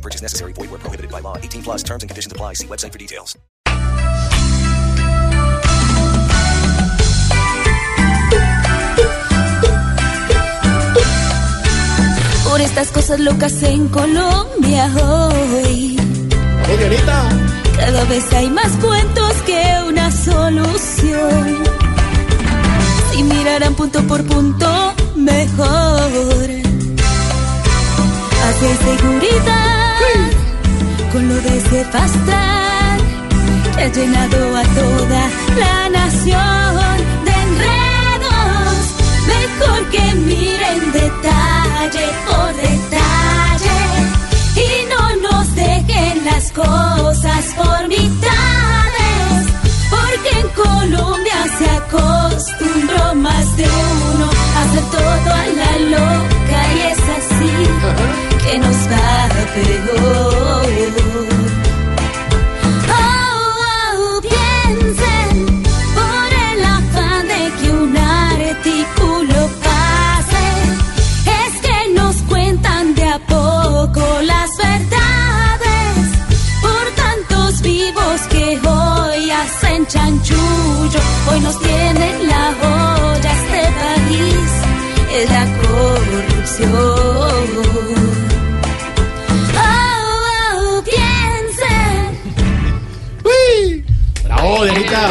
No purchase necessary. Void where prohibited by law. 18 plus terms and conditions apply. See website for details. Por estas cosas locas en Colombia hoy. Cada vez hay más cuentos que una solución. Si miraran punto por punto, mejor. Con lo de ese que ha llenado a toda la nación chanchullo, hoy nos tienen la olla este país, es la corrupción. Oh, oh, piensen Bravo, Dianita.